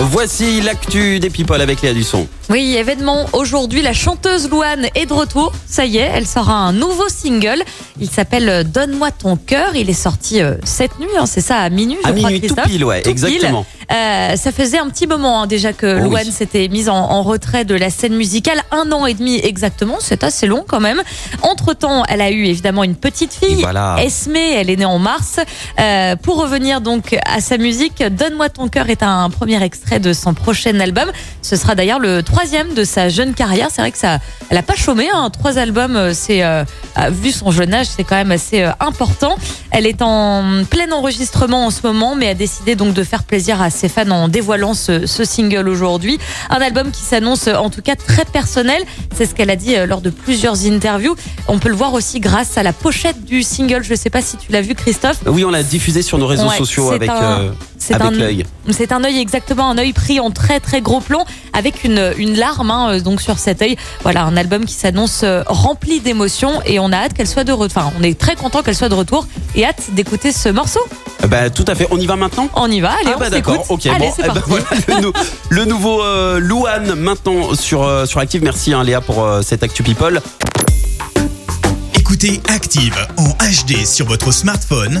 Voici l'actu des people avec Léa Dusson. Oui, événement aujourd'hui, la chanteuse Louane est de retour. Ça y est, elle sort un nouveau single. Il s'appelle Donne-moi ton cœur. Il est sorti euh, cette nuit, hein, c'est ça, à minuit, je À crois, minuit, tout pile, ouais, Tout exactement. Euh, ça faisait un petit moment hein, déjà que Oh oui. Louane s'était mise en, en retrait de la scène musicale. Un an et demi exactement, c'est assez long quand même. Entre-temps, elle a eu évidemment une petite fille, voilà. Esme, elle est née en mars. Euh, pour revenir donc à sa musique, Donne-moi ton cœur est un premier extrait de son prochain album. Ce sera d'ailleurs le troisième de sa jeune carrière. C'est vrai que ça, elle a pas chômé. Hein. Trois albums, euh, c'est euh, vu son jeune âge, c'est quand même assez euh, important. Elle est en plein enregistrement en ce moment, mais a décidé donc de faire plaisir à ses fans en dévoilant ce, ce single aujourd'hui. Un album qui s'annonce en tout cas très personnel. C'est ce qu'elle a dit lors de plusieurs interviews. On peut le voir aussi grâce à la pochette du single. Je sais pas si tu l'as vu, Christophe. Oui, on l'a diffusé sur nos réseaux Ouais, sociaux avec, un- euh, C'est avec un l'œil. C'est un œil exactement, un œil pris en très très gros plan avec une, une larme hein, euh, donc sur cet œil. Voilà, un album qui s'annonce euh, rempli d'émotions et on a hâte qu'elle soit de retour. Enfin, on est très content qu'elle soit de retour et hâte d'écouter ce morceau. Bah, tout à fait. On y va maintenant? On y va, allez, ah on bah d'accord, ok, allez, bon, c'est eh ben voilà le, nou- le nouveau euh, Louane maintenant sur, euh, sur Active. Merci hein, Léa pour euh, cette Actu People. Écoutez Active en HD sur votre smartphone,